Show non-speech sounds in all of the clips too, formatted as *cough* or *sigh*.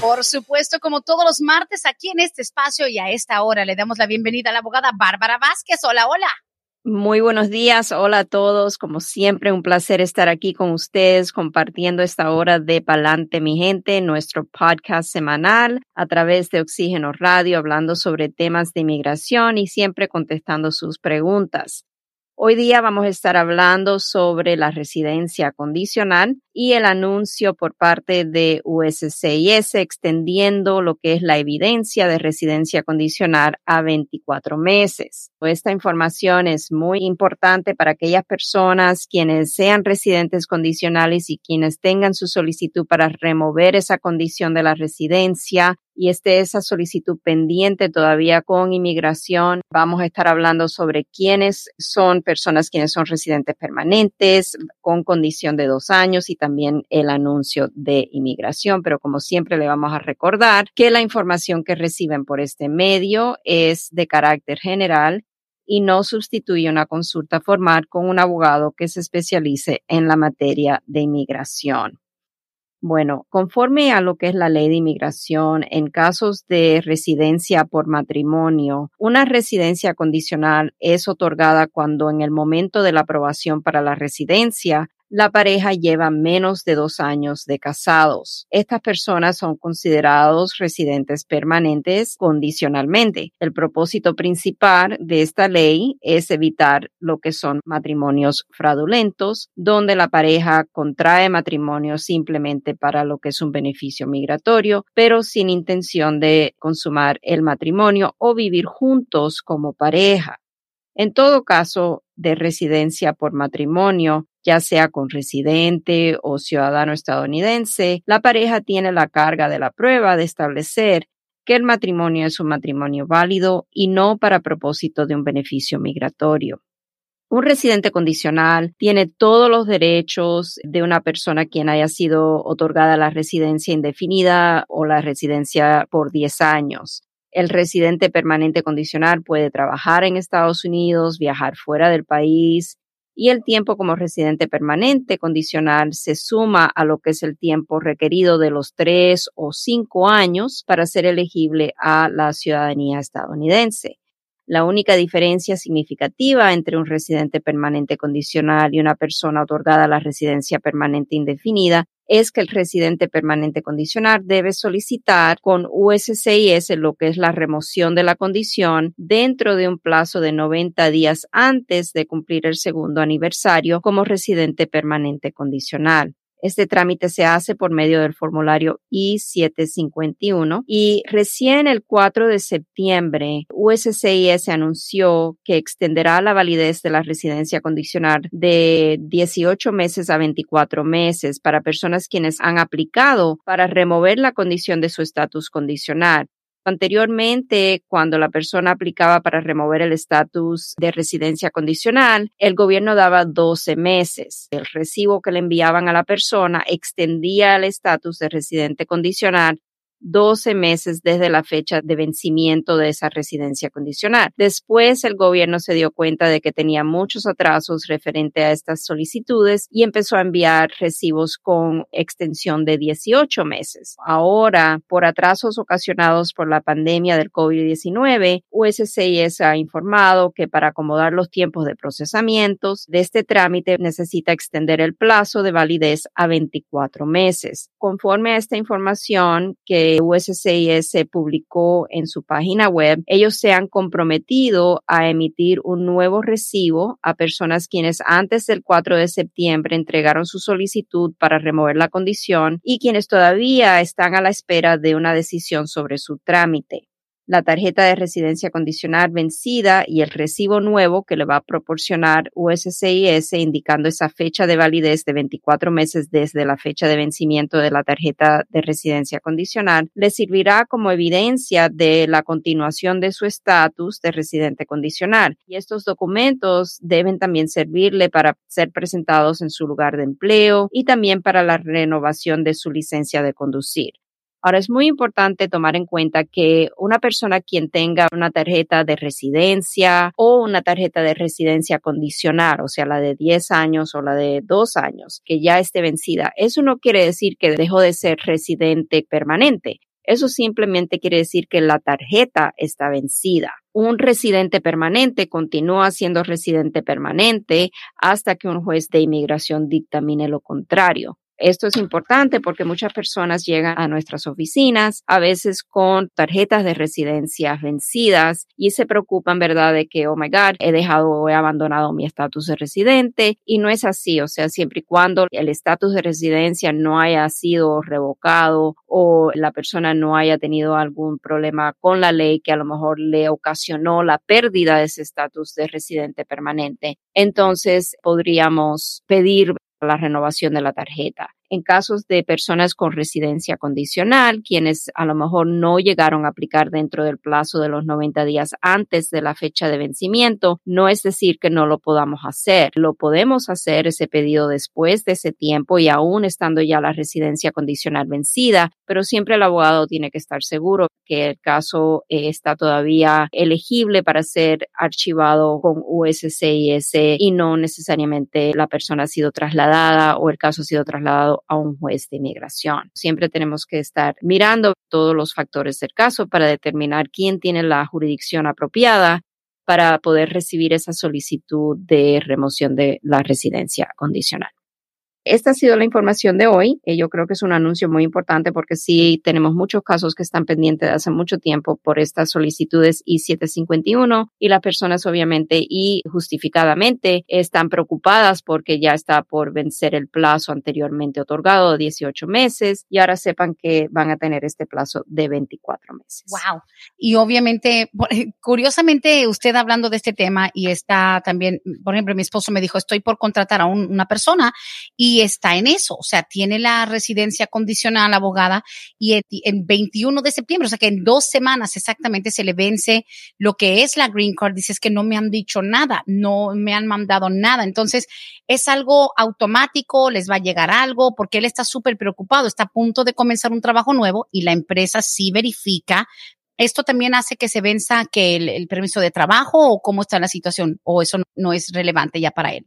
Por supuesto, como todos los martes aquí en este espacio y a esta hora le damos la bienvenida a la abogada Bárbara Vázquez. Hola, hola. Muy buenos días, hola a todos. Como siempre, un placer estar aquí con ustedes compartiendo esta hora de Palante, mi gente, nuestro podcast semanal a través de Oxígeno Radio, hablando sobre temas de inmigración y siempre contestando sus preguntas. Hoy día vamos a estar hablando sobre la residencia condicional y el anuncio por parte de USCIS extendiendo lo que es la evidencia de residencia condicional a 24 meses. Esta información es muy importante para aquellas personas quienes sean residentes condicionales y quienes tengan su solicitud para remover esa condición de la residencia y esté esa solicitud pendiente todavía con inmigración. Vamos a estar hablando sobre quiénes son personas quienes son residentes permanentes con condición de dos años y también el anuncio de inmigración. Pero como siempre le vamos a recordar que la información que reciben por este medio es de carácter general y no sustituye una consulta formal con un abogado que se especialice en la materia de inmigración. Bueno, conforme a lo que es la ley de inmigración, en casos de residencia por matrimonio, una residencia condicional es otorgada cuando en el momento de la aprobación para la residencia la pareja lleva menos de dos años de casados. Estas personas son considerados residentes permanentes condicionalmente. El propósito principal de esta ley es evitar lo que son matrimonios fraudulentos, donde la pareja contrae matrimonio simplemente para lo que es un beneficio migratorio, pero sin intención de consumar el matrimonio o vivir juntos como pareja. En todo caso de residencia por matrimonio, ya sea con residente o ciudadano estadounidense, la pareja tiene la carga de la prueba de establecer que el matrimonio es un matrimonio válido y no para propósito de un beneficio migratorio. Un residente condicional tiene todos los derechos de una persona quien haya sido otorgada la residencia indefinida o la residencia por 10 años. El residente permanente condicional puede trabajar en Estados Unidos, viajar fuera del país, y el tiempo como residente permanente condicional se suma a lo que es el tiempo requerido de los tres o cinco años para ser elegible a la ciudadanía estadounidense. La única diferencia significativa entre un residente permanente condicional y una persona otorgada la residencia permanente indefinida es que el residente permanente condicional debe solicitar con USCIS lo que es la remoción de la condición dentro de un plazo de 90 días antes de cumplir el segundo aniversario como residente permanente condicional. Este trámite se hace por medio del formulario I-751 y recién el 4 de septiembre USCIS anunció que extenderá la validez de la residencia condicional de 18 meses a 24 meses para personas quienes han aplicado para remover la condición de su estatus condicional. Anteriormente, cuando la persona aplicaba para remover el estatus de residencia condicional, el gobierno daba 12 meses. El recibo que le enviaban a la persona extendía el estatus de residente condicional 12 meses desde la fecha de vencimiento de esa residencia condicional. Después el gobierno se dio cuenta de que tenía muchos atrasos referente a estas solicitudes y empezó a enviar recibos con extensión de 18 meses. Ahora, por atrasos ocasionados por la pandemia del COVID-19, USCIS ha informado que para acomodar los tiempos de procesamientos de este trámite necesita extender el plazo de validez a 24 meses. Conforme a esta información que USCIS publicó en su página web, ellos se han comprometido a emitir un nuevo recibo a personas quienes antes del 4 de septiembre entregaron su solicitud para remover la condición y quienes todavía están a la espera de una decisión sobre su trámite. La tarjeta de residencia condicional vencida y el recibo nuevo que le va a proporcionar USCIS indicando esa fecha de validez de 24 meses desde la fecha de vencimiento de la tarjeta de residencia condicional, le servirá como evidencia de la continuación de su estatus de residente condicional. Y estos documentos deben también servirle para ser presentados en su lugar de empleo y también para la renovación de su licencia de conducir. Ahora es muy importante tomar en cuenta que una persona quien tenga una tarjeta de residencia o una tarjeta de residencia condicional, o sea, la de 10 años o la de 2 años, que ya esté vencida, eso no quiere decir que dejó de ser residente permanente. Eso simplemente quiere decir que la tarjeta está vencida. Un residente permanente continúa siendo residente permanente hasta que un juez de inmigración dictamine lo contrario. Esto es importante porque muchas personas llegan a nuestras oficinas a veces con tarjetas de residencia vencidas y se preocupan, ¿verdad?, de que, oh my God, he dejado o he abandonado mi estatus de residente y no es así. O sea, siempre y cuando el estatus de residencia no haya sido revocado o la persona no haya tenido algún problema con la ley que a lo mejor le ocasionó la pérdida de ese estatus de residente permanente, entonces podríamos pedir la renovación de la tarjeta en casos de personas con residencia condicional, quienes a lo mejor no llegaron a aplicar dentro del plazo de los 90 días antes de la fecha de vencimiento, no es decir que no lo podamos hacer. Lo podemos hacer ese pedido después de ese tiempo y aún estando ya la residencia condicional vencida, pero siempre el abogado tiene que estar seguro que el caso eh, está todavía elegible para ser archivado con USCIS y no necesariamente la persona ha sido trasladada o el caso ha sido trasladado a un juez de inmigración. Siempre tenemos que estar mirando todos los factores del caso para determinar quién tiene la jurisdicción apropiada para poder recibir esa solicitud de remoción de la residencia condicional. Esta ha sido la información de hoy. Yo creo que es un anuncio muy importante porque sí tenemos muchos casos que están pendientes de hace mucho tiempo por estas solicitudes I-751 y las personas obviamente y justificadamente están preocupadas porque ya está por vencer el plazo anteriormente otorgado de 18 meses y ahora sepan que van a tener este plazo de 24 meses. Wow. Y obviamente, curiosamente, usted hablando de este tema y está también, por ejemplo, mi esposo me dijo, estoy por contratar a una persona y está en eso, o sea, tiene la residencia condicional abogada y en, 21 de septiembre, o sea que en dos semanas exactamente se le vence lo que es la green card. Dice que no me han dicho nada, no me han mandado nada. Entonces es algo automático, les va a llegar algo porque él está súper preocupado, está a punto de comenzar un trabajo nuevo y la empresa sí verifica ¿Esto también hace que se venza que el, permiso de trabajo o cómo está la situación o eso no es relevante ya para él?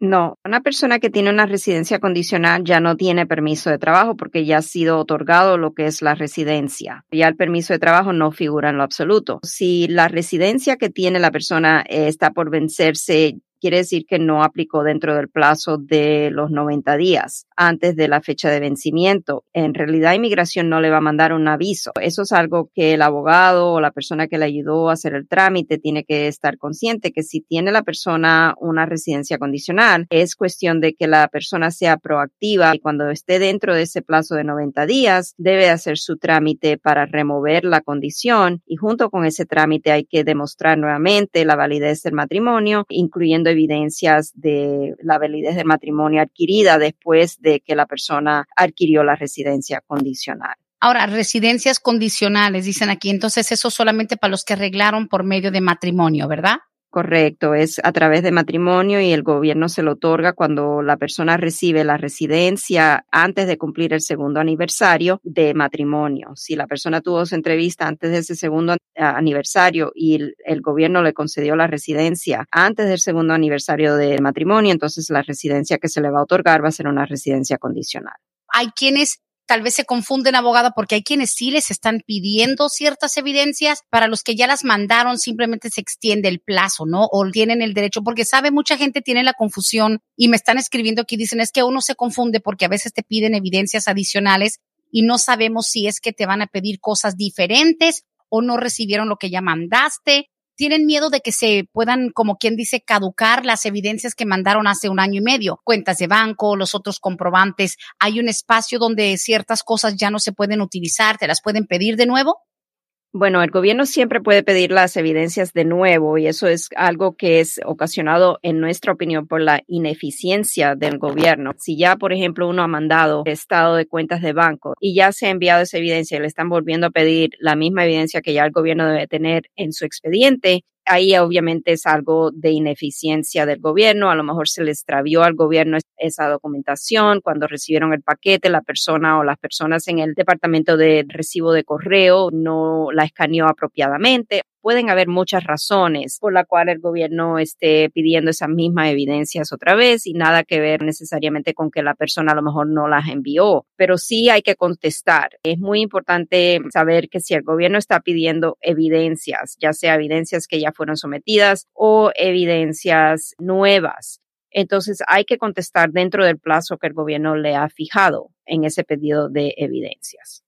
No, una persona que tiene una residencia condicional ya no tiene permiso de trabajo porque ya ha sido otorgado lo que es la residencia. Ya el permiso de trabajo no figura en lo absoluto. Si la residencia que tiene la persona eh, está por vencerse quiere decir que no aplicó dentro del plazo de los 90 días antes de la fecha de vencimiento. En realidad, inmigración no le va a mandar un aviso. Eso es algo que el abogado o la persona que le ayudó a hacer el trámite tiene que estar consciente que si tiene la persona una residencia condicional, es cuestión de que la persona sea proactiva y cuando esté dentro de ese plazo de 90 días, debe hacer su trámite para remover la condición y junto con ese trámite hay que demostrar nuevamente la validez del matrimonio, incluyendo evidencias de la validez del matrimonio adquirida después de que la persona adquirió la residencia condicional. Ahora, residencias condicionales, dicen aquí, entonces eso solamente para los que arreglaron por medio de matrimonio, ¿verdad? Correcto, es a través de matrimonio y el gobierno se lo otorga cuando la persona recibe la residencia antes de cumplir el segundo aniversario de matrimonio. Si la persona tuvo su entrevista antes de ese segundo aniversario y el, gobierno le concedió la residencia antes del segundo aniversario de matrimonio, entonces la residencia que se le va a otorgar va a ser una residencia condicional. Hay quienes tal vez se confunden abogada porque hay quienes sí les están pidiendo ciertas evidencias, para los que ya las mandaron simplemente se extiende el plazo, ¿no? O tienen el derecho, porque sabe mucha gente tiene la confusión y me están escribiendo aquí, dicen es que uno se confunde porque a veces te piden evidencias adicionales y no sabemos si es que te van a pedir cosas diferentes o no recibieron lo que ya mandaste tienen miedo de que se puedan, como quien dice, caducar las evidencias que mandaron hace un año y medio, cuentas de banco, los otros comprobantes. ¿Hay un espacio donde ciertas cosas ya no se pueden utilizar? ¿Te las pueden pedir de nuevo? Bueno, el gobierno siempre puede pedir las evidencias de nuevo y eso es algo que es ocasionado, en nuestra opinión, por la ineficiencia del gobierno. Si ya, por ejemplo, uno ha mandado estado de cuentas de banco y ya se ha enviado esa evidencia y le están volviendo a pedir la misma evidencia que ya el gobierno debe tener en su expediente, ahí obviamente es algo de ineficiencia del gobierno, a lo mejor se le extravió al gobierno esa documentación cuando recibieron el paquete, la persona o las personas en el departamento de recibo de correo no la escaneó apropiadamente pueden haber muchas razones por la cual el gobierno esté pidiendo esas mismas evidencias otra vez y nada que ver necesariamente con que la persona a lo mejor no las envió, pero sí hay que contestar. Es muy importante saber que si el gobierno está pidiendo evidencias, ya sea evidencias que ya fueron sometidas o evidencias nuevas, entonces hay que contestar dentro del plazo que el gobierno le ha fijado en ese pedido de evidencias.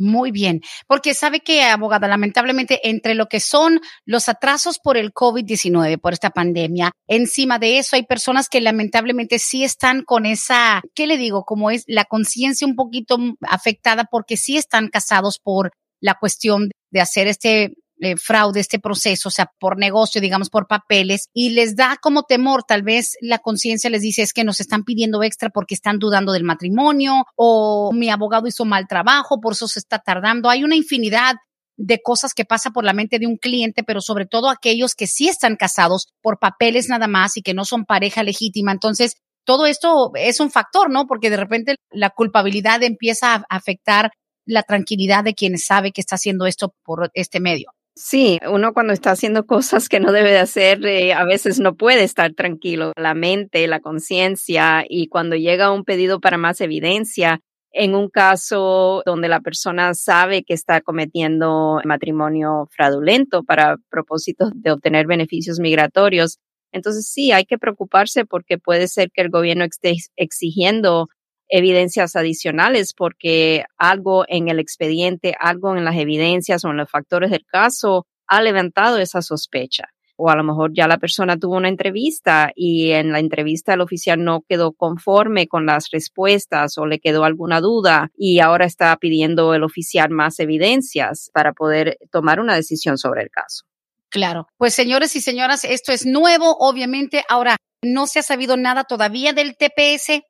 Muy bien, porque sabe que, abogada, lamentablemente entre lo que son los atrasos por el COVID-19, por esta pandemia, encima de eso hay personas que lamentablemente sí están con esa, ¿qué le digo? Como es la conciencia un poquito afectada porque sí están casados por la cuestión de hacer este eh, fraude, este proceso, o sea, por negocio, digamos, por papeles, y les da como temor, tal vez la conciencia les dice es que nos están pidiendo extra porque están dudando del matrimonio o mi abogado hizo mal trabajo, por eso se está tardando. Hay una infinidad de cosas que pasa por la mente de un cliente, pero sobre todo aquellos que sí están casados por papeles nada más y que no son pareja legítima. Entonces, todo esto es un factor, ¿no? Porque de repente la culpabilidad empieza a afectar la tranquilidad de quien sabe que está haciendo esto por este medio. Sí, uno cuando está haciendo cosas que no debe de hacer, eh, a veces no puede estar tranquilo. La mente, la conciencia y cuando llega un pedido para más evidencia, en un caso donde la persona sabe que está cometiendo matrimonio fraudulento para propósitos de obtener beneficios migratorios, entonces sí, hay que preocuparse porque puede ser que el gobierno esté exigiendo evidencias adicionales porque algo en el expediente, algo en las evidencias o en los factores del caso ha levantado esa sospecha. O a lo mejor ya la persona tuvo una entrevista y en la entrevista el oficial no quedó conforme con las respuestas o le quedó alguna duda y ahora está pidiendo el oficial más evidencias para poder tomar una decisión sobre el caso. Claro. Pues señores y señoras, esto es nuevo, obviamente. Ahora, no se ha sabido nada todavía del TPS.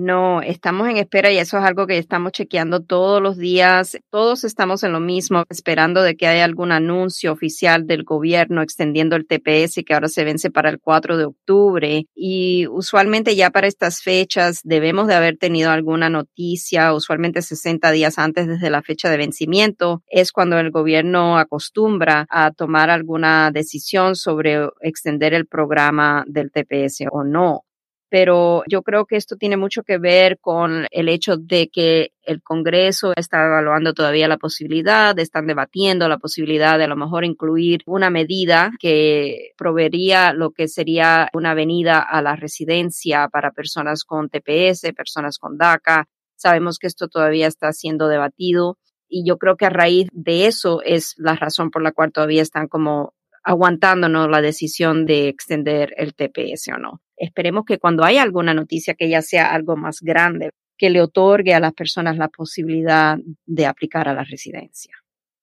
No, estamos en espera y eso es algo que estamos chequeando todos los días. Todos estamos en lo mismo, esperando de que haya algún anuncio oficial del gobierno extendiendo el TPS que ahora se vence para el 4 de octubre. Y usualmente ya para estas fechas debemos de haber tenido alguna noticia, usualmente 60 días antes desde la fecha de vencimiento. Es cuando el gobierno acostumbra a tomar alguna decisión sobre extender el programa del TPS o no pero yo creo que esto tiene mucho que ver con el hecho de que el Congreso está evaluando todavía la posibilidad, están debatiendo la posibilidad de a lo mejor incluir una medida que proveería lo que sería una venida a la residencia para personas con TPS, personas con DACA. Sabemos que esto todavía está siendo debatido y yo creo que a raíz de eso es la razón por la cual todavía están como aguantándonos la decisión de extender el TPS o no. Esperemos que cuando haya alguna noticia que ya sea algo más grande, que le otorgue a las personas la posibilidad de aplicar a la residencia.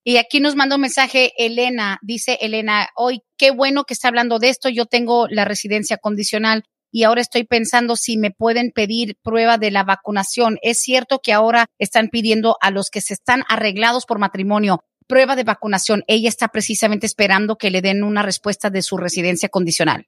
Y aquí nos manda un mensaje Elena, dice Elena, hoy qué bueno que está hablando de esto, yo tengo la residencia condicional y ahora estoy pensando si me pueden pedir prueba de la vacunación. Es cierto que ahora están pidiendo a los que se están arreglados por matrimonio prueba de vacunación. Ella está precisamente esperando que le den una respuesta de su residencia condicional.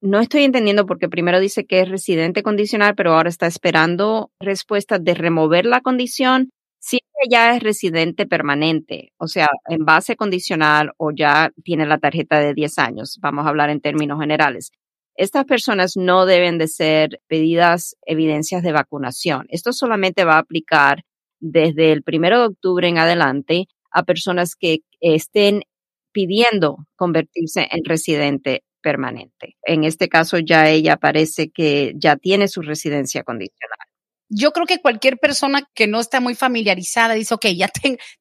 No estoy entendiendo porque primero dice que es residente condicional, pero ahora está esperando respuesta de remover la condición. Si ella ya es residente permanente, o sea, en base condicional o ya tiene la tarjeta de 10 años, vamos a hablar en términos generales. Estas personas no deben de ser pedidas evidencias de vacunación. Esto solamente va a aplicar desde el primero de octubre en adelante a personas que estén pidiendo convertirse en residente permanente. En este caso ya ella parece que ya tiene su residencia condicional. Yo creo que cualquier persona que no está muy familiarizada dice, ok, ya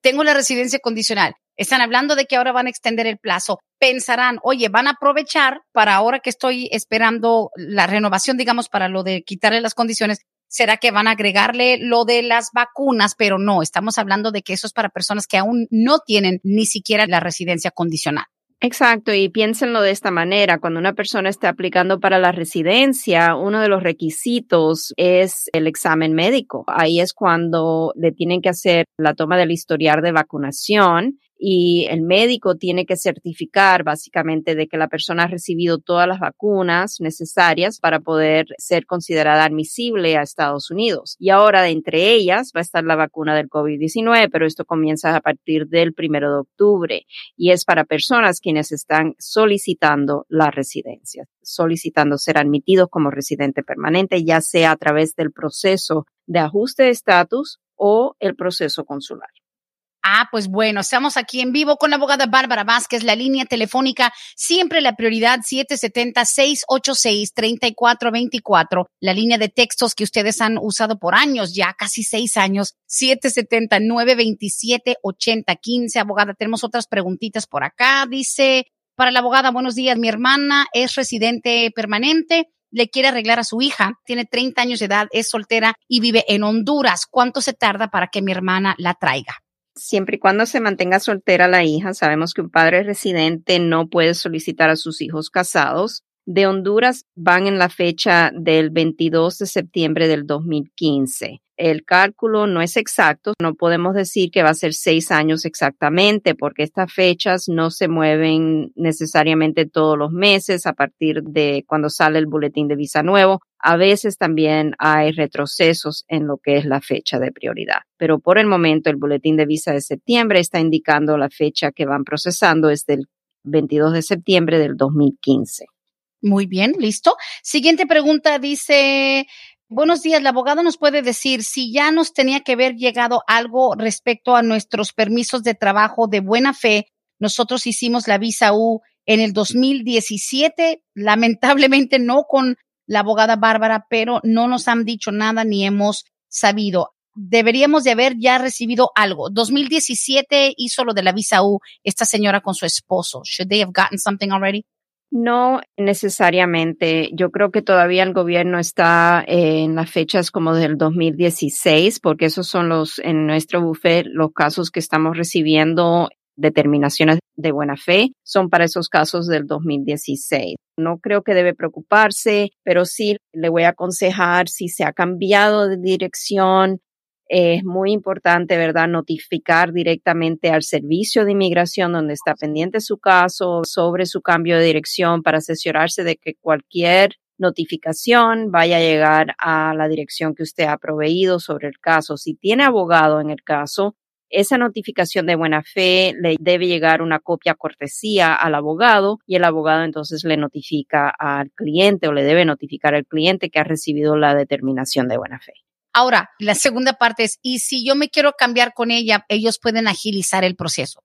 tengo la residencia condicional. Están hablando de que ahora van a extender el plazo. Pensarán, oye, van a aprovechar para ahora que estoy esperando la renovación, digamos, para lo de quitarle las condiciones, ¿Será que van a agregarle lo de las vacunas? Pero no, estamos hablando de que eso es para personas que aún no tienen ni siquiera la residencia condicional. Exacto, y piénsenlo de esta manera, cuando una persona está aplicando para la residencia, uno de los requisitos es el examen médico. Ahí es cuando le tienen que hacer la toma del historial de vacunación y el médico tiene que certificar básicamente de que la persona ha recibido todas las vacunas necesarias para poder ser considerada admisible a Estados Unidos. Y ahora de entre ellas va a estar la vacuna del COVID-19, pero esto comienza a partir del primero de octubre y es para personas quienes están solicitando la residencia, solicitando ser admitidos como residente permanente, ya sea a través del proceso de ajuste de estatus o el proceso consular. Ah, pues bueno, estamos aquí en vivo con la abogada Bárbara Vázquez, la línea telefónica, siempre la prioridad 770-686-3424, la línea de textos que ustedes han usado por años, ya casi seis años, 770-927-8015. Abogada, tenemos otras preguntitas por acá. Dice, para la abogada, buenos días, mi hermana es residente permanente le quiere arreglar a su hija, tiene 30 años de edad, es soltera y vive en Honduras. ¿Cuánto se tarda para que mi hermana la traiga? Siempre y cuando se mantenga soltera la hija, sabemos que un padre residente no puede solicitar a sus hijos casados. De Honduras van en la fecha del 22 de septiembre del 2015 el cálculo no es exacto, no podemos decir que va a ser seis años exactamente, porque estas fechas no se mueven necesariamente todos los meses a partir de cuando sale el boletín de visa nuevo. A veces también hay retrocesos en lo que es la fecha de prioridad, pero por el momento el boletín de visa de septiembre está indicando la fecha que van procesando es del 22 de septiembre del 2015. Muy bien, listo. Siguiente pregunta dice, Buenos días, la abogada nos puede decir si ya nos tenía que haber llegado algo respecto a nuestros permisos de trabajo de buena fe. Nosotros hicimos la visa U en el 2017, lamentablemente no con la abogada Bárbara, pero no nos han dicho nada ni hemos sabido. Deberíamos de haber ya recibido algo. 2017 hizo lo de la visa U esta señora con su esposo. Should they have gotten something already? No necesariamente. Yo creo que todavía el gobierno está en las fechas como del 2016, porque esos son los, en nuestro buffet, los casos que estamos recibiendo determinaciones de buena fe son para esos casos del 2016. No creo que debe preocuparse, pero sí le voy a aconsejar si se ha cambiado de dirección, es muy importante, ¿verdad?, notificar directamente al servicio de inmigración donde está pendiente su caso sobre su cambio de dirección para asesorarse de que cualquier notificación vaya a llegar a la dirección que usted ha proveído sobre el caso. Si tiene abogado en el caso, esa notificación de buena fe le debe llegar una copia cortesía al abogado y el abogado entonces le notifica al cliente o le debe notificar al cliente que ha recibido la determinación de buena fe. Ahora, la segunda parte es, ¿y si yo me quiero cambiar con ella, ellos pueden agilizar el proceso?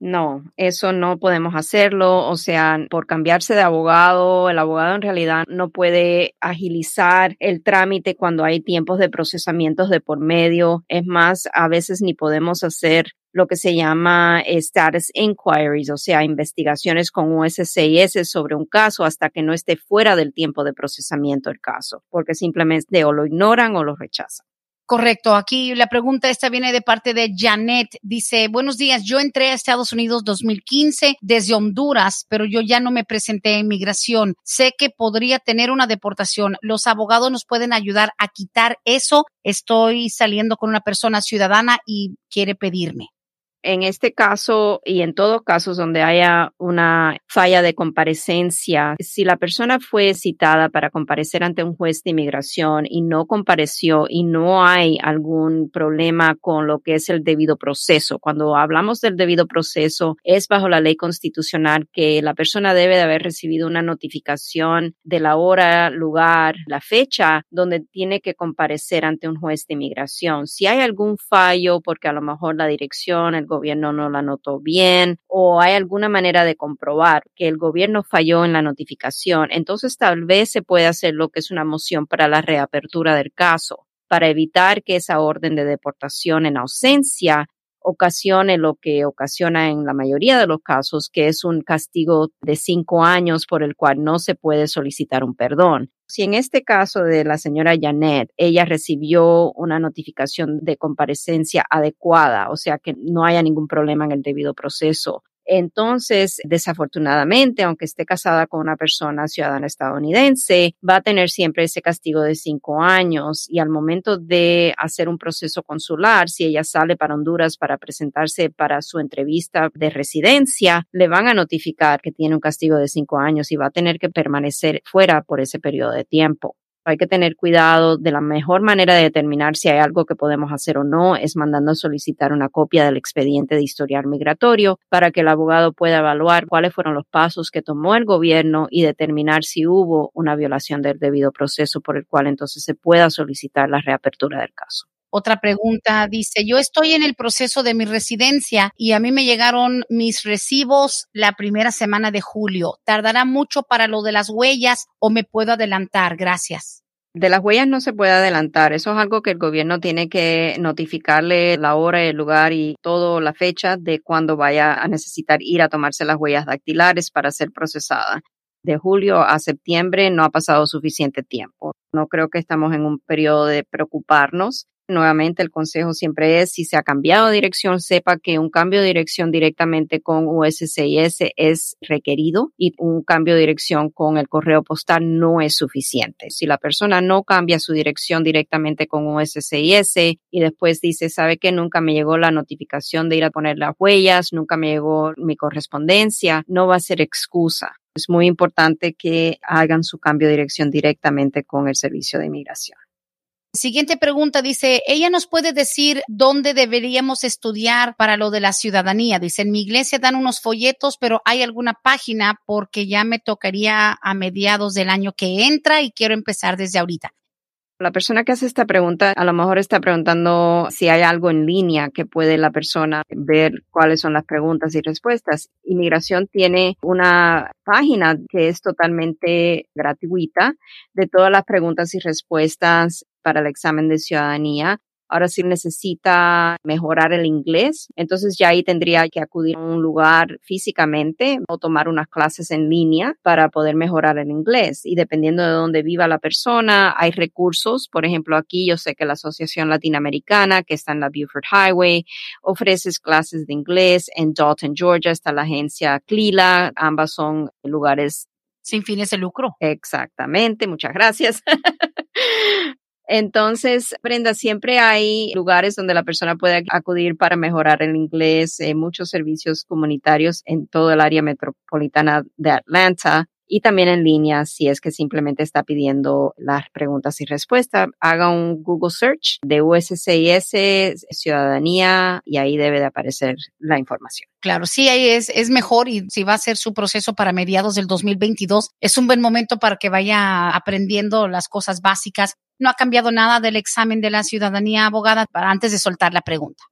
No, eso no podemos hacerlo. O sea, por cambiarse de abogado, el abogado en realidad no puede agilizar el trámite cuando hay tiempos de procesamientos de por medio. Es más, a veces ni podemos hacer lo que se llama status inquiries, o sea, investigaciones con USCIS sobre un caso hasta que no esté fuera del tiempo de procesamiento del caso, porque simplemente o lo ignoran o lo rechazan. Correcto. Aquí la pregunta esta viene de parte de Janet. Dice, buenos días, yo entré a Estados Unidos 2015 desde Honduras, pero yo ya no me presenté a inmigración. Sé que podría tener una deportación. Los abogados nos pueden ayudar a quitar eso. Estoy saliendo con una persona ciudadana y quiere pedirme en este caso y en todos casos donde haya una falla de comparecencia, si la persona fue citada para comparecer ante un juez de inmigración y no compareció y no hay algún problema con lo que es el debido proceso, cuando hablamos del debido proceso es bajo la ley constitucional que la persona debe de haber recibido una notificación de la hora, lugar, la fecha donde tiene que comparecer ante un juez de inmigración. Si hay algún fallo porque a lo mejor la dirección, el gobierno no la notó bien o hay alguna manera de comprobar que el gobierno falló en la notificación, entonces tal vez se puede hacer lo que es una moción para la reapertura del caso para evitar que esa orden de deportación en ausencia ocasione lo que ocasiona en la mayoría de los casos, que es un castigo de cinco años por el cual no se puede solicitar un perdón. Si en este caso de la señora Janet, ella recibió una notificación de comparecencia adecuada, o sea que no haya ningún problema en el debido proceso, entonces, desafortunadamente, aunque esté casada con una persona ciudadana estadounidense, va a tener siempre ese castigo de cinco años y al momento de hacer un proceso consular, si ella sale para Honduras para presentarse para su entrevista de residencia, le van a notificar que tiene un castigo de cinco años y va a tener que permanecer fuera por ese periodo de tiempo. Hay que tener cuidado de la mejor manera de determinar si hay algo que podemos hacer o no es mandando a solicitar una copia del expediente de historial migratorio para que el abogado pueda evaluar cuáles fueron los pasos que tomó el gobierno y determinar si hubo una violación del debido proceso por el cual entonces se pueda solicitar la reapertura del caso. Otra pregunta dice, yo estoy en el proceso de mi residencia y a mí me llegaron mis recibos la primera semana de julio. ¿Tardará mucho para lo de las huellas o me puedo adelantar? Gracias. De las huellas no se puede adelantar. Eso es algo que el gobierno tiene que notificarle la hora, el lugar y toda la fecha de cuando vaya a necesitar ir a tomarse las huellas dactilares para ser procesada. De julio a septiembre no ha pasado suficiente tiempo. No creo que estamos en un periodo de preocuparnos. Nuevamente, el consejo siempre es, si se ha cambiado de dirección, sepa que un cambio de dirección directamente con USCIS es requerido y un cambio de dirección con el correo postal no es suficiente. Si la persona no cambia su dirección directamente con USCIS y después dice, sabe que nunca me llegó la notificación de ir a poner las huellas, nunca me llegó mi correspondencia, no va a ser excusa. Es muy importante que hagan su cambio de dirección directamente con el servicio de inmigración. Siguiente pregunta dice, ella nos puede decir dónde deberíamos estudiar para lo de la ciudadanía. Dice, en mi iglesia dan unos folletos, pero hay alguna página porque ya me tocaría a mediados del año que entra y quiero empezar desde ahorita. La persona que hace esta pregunta a lo mejor está preguntando si hay algo en línea que puede la persona ver cuáles son las preguntas y respuestas. Inmigración tiene una página que es totalmente gratuita de todas las preguntas y respuestas para el examen de ciudadanía. Ahora sí necesita mejorar el inglés, entonces ya ahí tendría que acudir a un lugar físicamente o tomar unas clases en línea para poder mejorar el inglés. Y dependiendo de dónde viva la persona, hay recursos. Por ejemplo, aquí yo sé que la Asociación Latinoamericana, que está en la Buford Highway, ofrece clases de inglés. En Dalton, Georgia, está la agencia CLILA. Ambas son lugares sin fines de lucro. Exactamente, muchas gracias. *laughs* Entonces, Brenda, siempre hay lugares donde la persona puede acudir para mejorar el inglés, eh, muchos servicios comunitarios en todo el área metropolitana de Atlanta y también en línea si es que simplemente está pidiendo las preguntas y respuestas. Haga un Google Search de USCIS Ciudadanía y ahí debe de aparecer la información. Claro, sí, ahí es, es mejor y si va a ser su proceso para mediados del 2022, es un buen momento para que vaya aprendiendo las cosas básicas. No ha cambiado nada del examen de la ciudadanía abogada para antes de soltar la pregunta.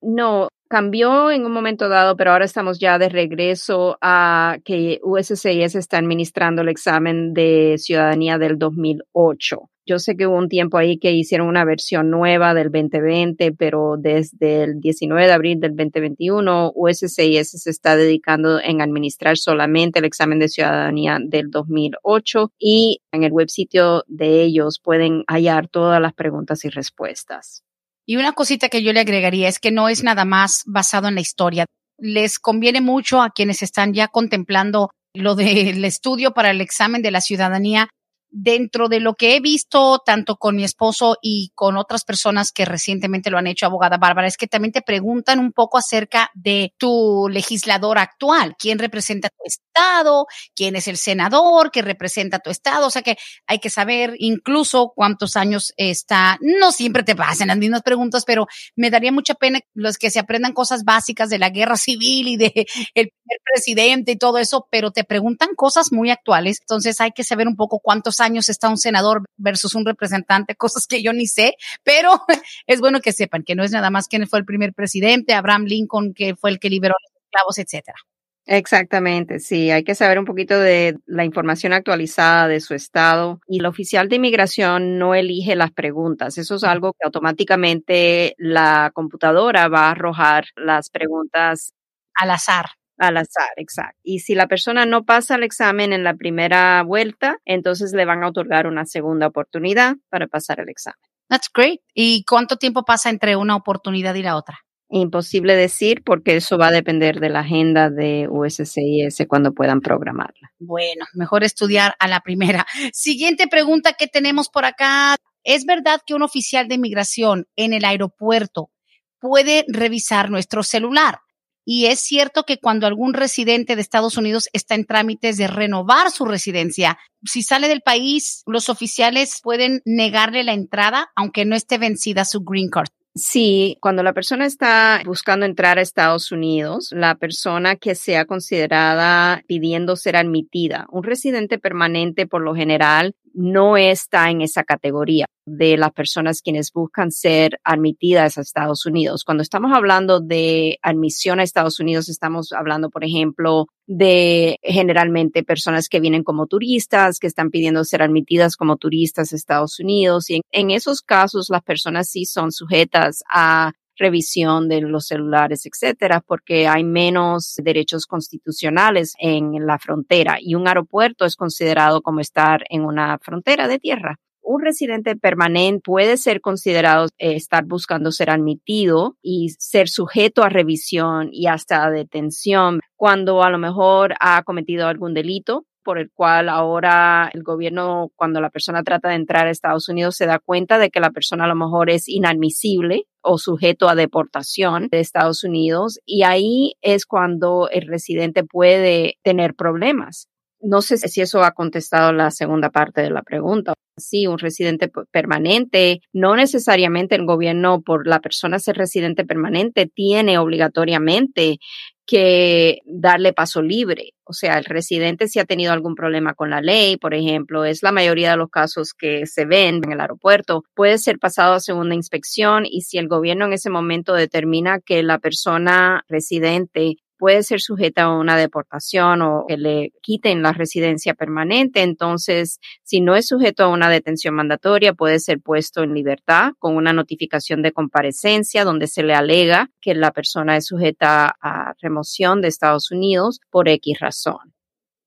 No, cambió en un momento dado, pero ahora estamos ya de regreso a que USCIS está administrando el examen de ciudadanía del 2008. Yo sé que hubo un tiempo ahí que hicieron una versión nueva del 2020, pero desde el 19 de abril del 2021, USCIS se está dedicando en administrar solamente el examen de ciudadanía del 2008 y en el web sitio de ellos pueden hallar todas las preguntas y respuestas. Y una cosita que yo le agregaría es que no es nada más basado en la historia. Les conviene mucho a quienes están ya contemplando lo del estudio para el examen de la ciudadanía dentro de lo que he visto tanto con mi esposo y con otras personas que recientemente lo han hecho, abogada Bárbara, es que también te preguntan un poco acerca de tu legislador actual, quién representa tu estado, quién es el senador que representa tu estado, o sea que hay que saber incluso cuántos años está, no siempre te pasan las mismas preguntas, pero me daría mucha pena los que se aprendan cosas básicas de la guerra civil y de *laughs* el primer presidente y todo eso, pero te preguntan cosas muy actuales, entonces hay que saber un poco cuántos años está un senador versus un representante, *laughs* cosas que yo ni sé, pero *laughs* es bueno que sepan que no es nada más quién fue el primer presidente, Abraham Lincoln, que fue el que liberó a los esclavos, etcétera. Exactamente, sí, hay que saber un poquito de la información actualizada de su estado y el oficial de inmigración no elige las preguntas. Eso es algo que automáticamente la computadora va a arrojar las preguntas al azar. Al azar, exacto. Y si la persona no pasa el examen en la primera vuelta, entonces le van a otorgar una segunda oportunidad para pasar el examen. That's great. ¿Y cuánto tiempo pasa entre una oportunidad y la otra? Imposible decir porque eso va a depender de la agenda de USCIS cuando puedan programarla. Bueno, mejor estudiar a la primera. *laughs* Siguiente pregunta que tenemos por acá. ¿Es verdad que un oficial de inmigración en el aeropuerto puede revisar nuestro celular? Y es cierto que cuando algún residente de Estados Unidos está en trámites de renovar su residencia, si sale del país, los oficiales pueden negarle la entrada aunque no esté vencida su green card. Sí, cuando la persona está buscando entrar a Estados Unidos, la persona que sea considerada pidiendo ser admitida, un residente permanente por lo general no está en esa categoría de las personas quienes buscan ser admitidas a Estados Unidos. Cuando estamos hablando de admisión a Estados Unidos, estamos hablando, por ejemplo, de generalmente personas que vienen como turistas, que están pidiendo ser admitidas como turistas a Estados Unidos. Y en, esos casos, las personas sí son sujetas a revisión de los celulares, etcétera, porque hay menos derechos constitucionales en la frontera y un aeropuerto es considerado como estar en una frontera de tierra. Un residente permanente puede ser considerado eh, estar buscando ser admitido y ser sujeto a revisión y hasta detención cuando a lo mejor ha cometido algún delito por el cual ahora el gobierno, cuando la persona trata de entrar a Estados Unidos, se da cuenta de que la persona a lo mejor es inadmisible o sujeto a deportación de Estados Unidos y ahí es cuando el residente puede tener problemas. No sé si eso ha contestado la segunda parte de la pregunta. Sí, un residente permanente, no necesariamente el gobierno por la persona ser residente permanente tiene obligatoriamente que darle paso libre. O sea, el residente si ha tenido algún problema con la ley, por ejemplo, es la mayoría de los casos que se ven en el aeropuerto, puede ser pasado a segunda inspección y si el gobierno en ese momento determina que la persona residente puede ser sujeta a una deportación o que le quiten la residencia permanente. Entonces, si no es sujeto a una detención mandatoria, puede ser puesto en libertad con una notificación de comparecencia donde se le alega que la persona es sujeta a remoción de Estados Unidos por X razón.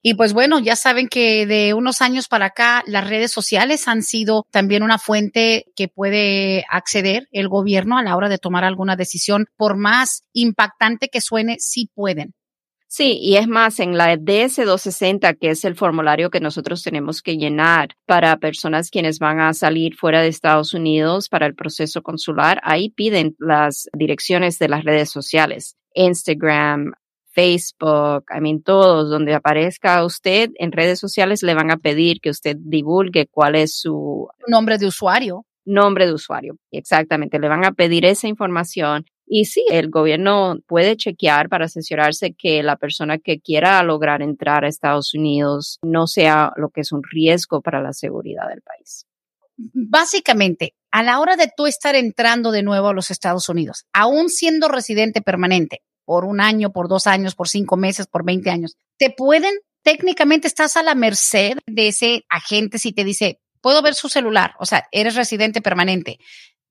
Y pues bueno, ya saben que de unos años para acá las redes sociales han sido también una fuente que puede acceder el gobierno a la hora de tomar alguna decisión, por más impactante que suene, sí pueden. Sí, y es más, en la DS-260, que es el formulario que nosotros tenemos que llenar para personas quienes van a salir fuera de Estados Unidos para el proceso consular, ahí piden las direcciones de las redes sociales. Instagram, Facebook, I mean, todos donde aparezca usted en redes sociales le van a pedir que usted divulgue cuál es su nombre de usuario. Nombre de usuario, exactamente. Le van a pedir esa información y sí, el gobierno puede chequear para asesorarse que la persona que quiera lograr entrar a Estados Unidos no sea lo que es un riesgo para la seguridad del país. Básicamente, a la hora de tú estar entrando de nuevo a los Estados Unidos, aún siendo residente permanente, por un año, por dos años, por cinco meses, por 20 años. Te pueden, técnicamente estás a la merced de ese agente si te dice, puedo ver su celular, o sea, eres residente permanente.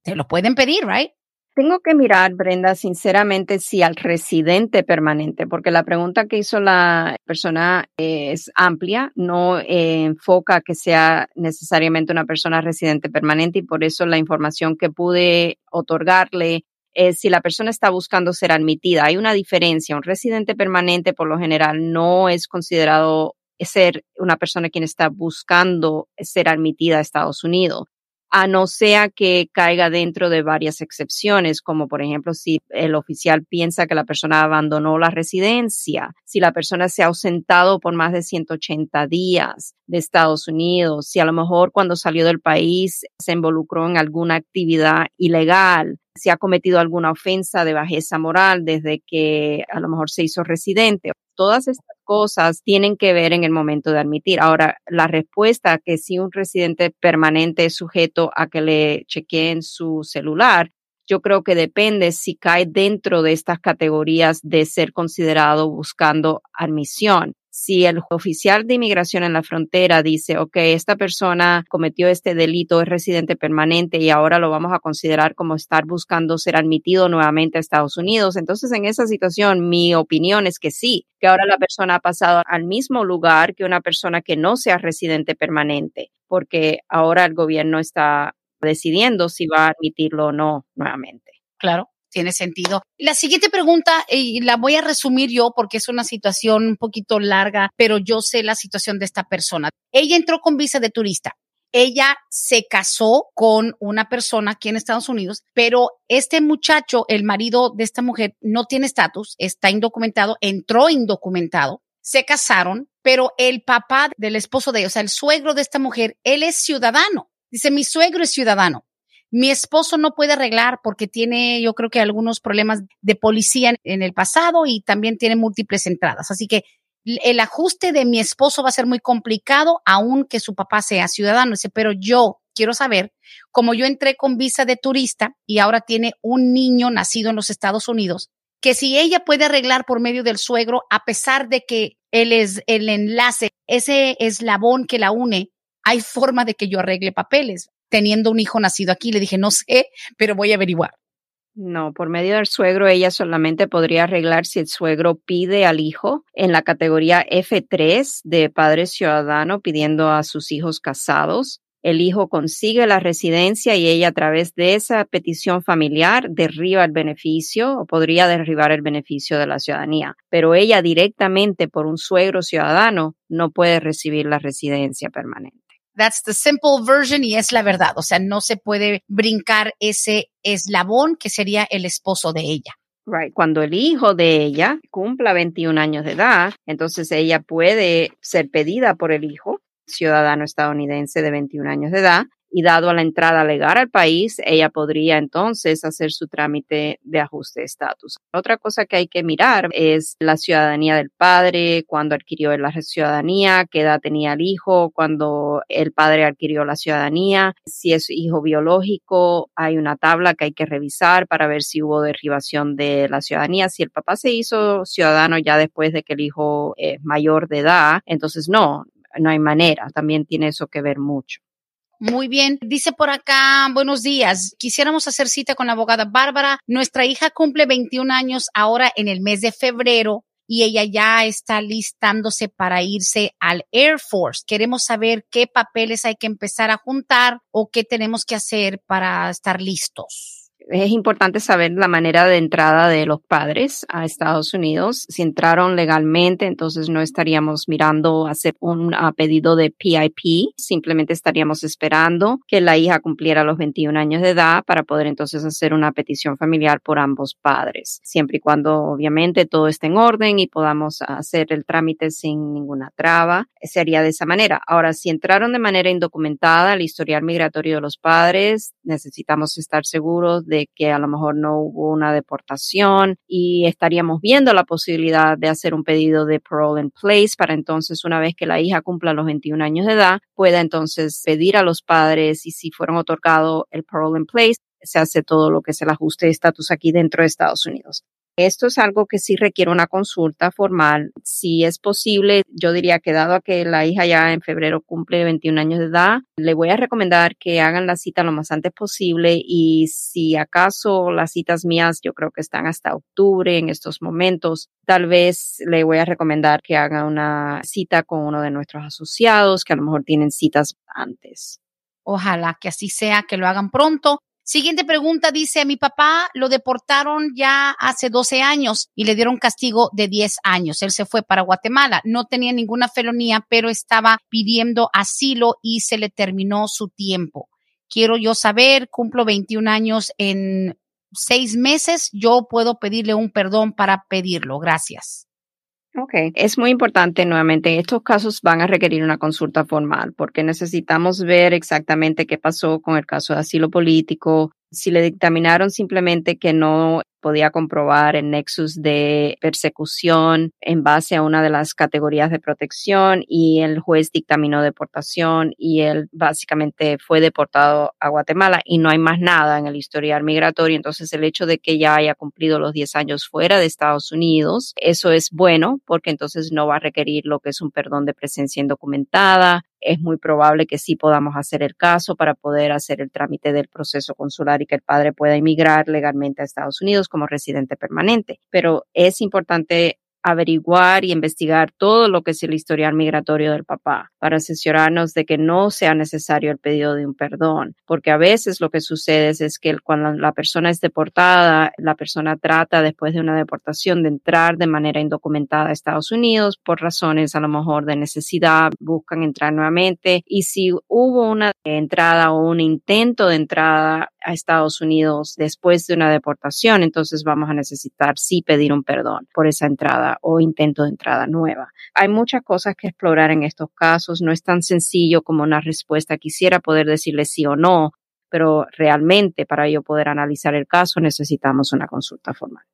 Te lo pueden pedir, ¿right? Tengo que mirar, Brenda, sinceramente, si al residente permanente, porque la pregunta que hizo la persona es amplia, no eh, enfoca que sea necesariamente una persona residente permanente y por eso la información que pude otorgarle es si la persona está buscando ser admitida. Hay una diferencia. Un residente permanente por lo general no es considerado ser una persona quien está buscando ser admitida a Estados Unidos a no sea que caiga dentro de varias excepciones, como por ejemplo si el oficial piensa que la persona abandonó la residencia, si la persona se ha ausentado por más de 180 días de Estados Unidos, si a lo mejor cuando salió del país se involucró en alguna actividad ilegal, si ha cometido alguna ofensa de bajeza moral desde que a lo mejor se hizo residente. Todas estas cosas tienen que ver en el momento de admitir. Ahora, la respuesta que si un residente permanente es sujeto a que le chequeen su celular, yo creo que depende si cae dentro de estas categorías de ser considerado buscando admisión si el oficial de inmigración en la frontera dice, ok, esta persona cometió este delito, es residente permanente y ahora lo vamos a considerar como estar buscando ser admitido nuevamente a Estados Unidos, entonces en esa situación mi opinión es que sí, que ahora la persona ha pasado al mismo lugar que una persona que no sea residente permanente, porque ahora el gobierno está decidiendo si va a admitirlo o no nuevamente. Claro tiene sentido. La siguiente pregunta, y la voy a resumir yo porque es una situación un poquito larga, pero yo sé la situación de esta persona. Ella entró con visa de turista. Ella se casó con una persona aquí en Estados Unidos, pero este muchacho, el marido de esta mujer, no tiene estatus, está indocumentado, entró indocumentado, se casaron, pero el papá del esposo de ella, o sea, el suegro de esta mujer, él es ciudadano. Dice, mi suegro es ciudadano. Mi esposo no puede arreglar porque tiene, yo creo que algunos problemas de policía en el pasado y también tiene múltiples entradas. Así que el ajuste de mi esposo va a ser muy complicado, aunque su papá sea ciudadano. Dice, pero yo quiero saber, como yo entré con visa de turista y ahora tiene un niño nacido en los Estados Unidos, que si ella puede arreglar por medio del suegro, a pesar de que él es el enlace, ese eslabón que la une, hay forma de que yo arregle papeles teniendo un hijo nacido aquí. Le dije, no sé, pero voy a averiguar. No, por medio del suegro ella solamente podría arreglar si el suegro pide al hijo en la categoría F3 de padre ciudadano pidiendo a sus hijos casados. El hijo consigue la residencia y ella a través de esa petición familiar derriba el beneficio o podría derribar el beneficio de la ciudadanía. Pero ella directamente por un suegro ciudadano no puede recibir la residencia permanente. That's the simple version y es la verdad. O sea, no se puede brincar ese eslabón que sería el esposo de ella. Right. Cuando el hijo de ella cumpla 21 años de edad, entonces ella puede ser pedida por el hijo, ciudadano estadounidense de 21 años de edad, y dado a la entrada legal al país, ella podría entonces hacer su trámite de ajuste de estatus. Otra cosa que hay que mirar es la ciudadanía del padre, cuando adquirió la ciudadanía, qué edad tenía el hijo, cuando el padre adquirió la ciudadanía, si es hijo biológico, hay una tabla que hay que revisar para ver si hubo derribación de la ciudadanía. Si el papá se hizo ciudadano ya después de que el hijo es mayor de edad, entonces no, no hay manera, también tiene eso que ver mucho. Muy bien. Dice por acá, buenos días. Quisiéramos hacer cita con la abogada Bárbara. Nuestra hija cumple 21 años ahora en el mes de febrero y ella ya está listándose para irse al Air Force. Queremos saber qué papeles hay que empezar a juntar o qué tenemos que hacer para estar listos es importante saber la manera de entrada de los padres a Estados Unidos. Si entraron legalmente, entonces no estaríamos mirando hacer un pedido de PIP, simplemente estaríamos esperando que la hija cumpliera los 21 años de edad para poder entonces hacer una petición familiar por ambos padres, siempre y cuando obviamente todo esté en orden y podamos hacer el trámite sin ninguna traba. Sería de esa manera. Ahora, si entraron de manera indocumentada al historial migratorio de los padres, necesitamos estar seguros de de que a lo mejor no hubo una deportación y estaríamos viendo la posibilidad de hacer un pedido de parole in place para entonces una vez que la hija cumpla los 21 años de edad pueda entonces pedir a los padres y si fueron otorgado el parole in place se hace todo lo que es el ajuste de estatus aquí dentro de Estados Unidos. Esto es algo que sí requiere una consulta formal. Si es posible, yo diría que dado a que la hija ya en febrero cumple 21 años de edad, le voy a recomendar que hagan la cita lo más antes posible y si acaso las citas mías yo creo que están hasta octubre en estos momentos, tal vez le voy a recomendar que haga una cita con uno de nuestros asociados que a lo mejor tienen citas antes. Ojalá que así sea, que lo hagan pronto Siguiente pregunta dice, a mi papá lo deportaron ya hace 12 años y le dieron castigo de 10 años. Él se fue para Guatemala. No tenía ninguna felonía, pero estaba pidiendo asilo y se le terminó su tiempo. Quiero yo saber, cumplo 21 años en seis meses, yo puedo pedirle un perdón para pedirlo. Gracias. Ok, es muy importante nuevamente, estos casos van a requerir una consulta formal porque necesitamos ver exactamente qué pasó con el caso de asilo político, si le dictaminaron simplemente que no podía comprobar el nexus de persecución en base a una de las categorías de protección y el juez dictaminó deportación y él básicamente fue deportado a Guatemala y no hay más nada en el historial migratorio. Entonces el hecho de que ya haya cumplido los 10 años fuera de Estados Unidos, eso es bueno porque entonces no va a requerir lo que es un perdón de presencia indocumentada, es muy probable que sí podamos hacer el caso para poder hacer el trámite del proceso consular y que el padre pueda emigrar legalmente a Estados Unidos como residente permanente. Pero es importante averiguar y investigar todo lo que es el historial migratorio del papá para asesorarnos de que no sea necesario el pedido de un perdón, porque a veces lo que sucede es, que cuando la persona es deportada, la persona trata después de una deportación de entrar de manera indocumentada a Estados Unidos por razones a lo mejor de necesidad, buscan entrar nuevamente y si hubo una entrada o un intento de entrada a Estados Unidos después de una deportación, entonces vamos a necesitar sí pedir un perdón por esa entrada o intento de entrada nueva. Hay muchas cosas que explorar en estos casos. No es tan sencillo como una respuesta. Quisiera poder decirle sí o no, pero realmente para yo poder analizar el caso necesitamos una consulta formal.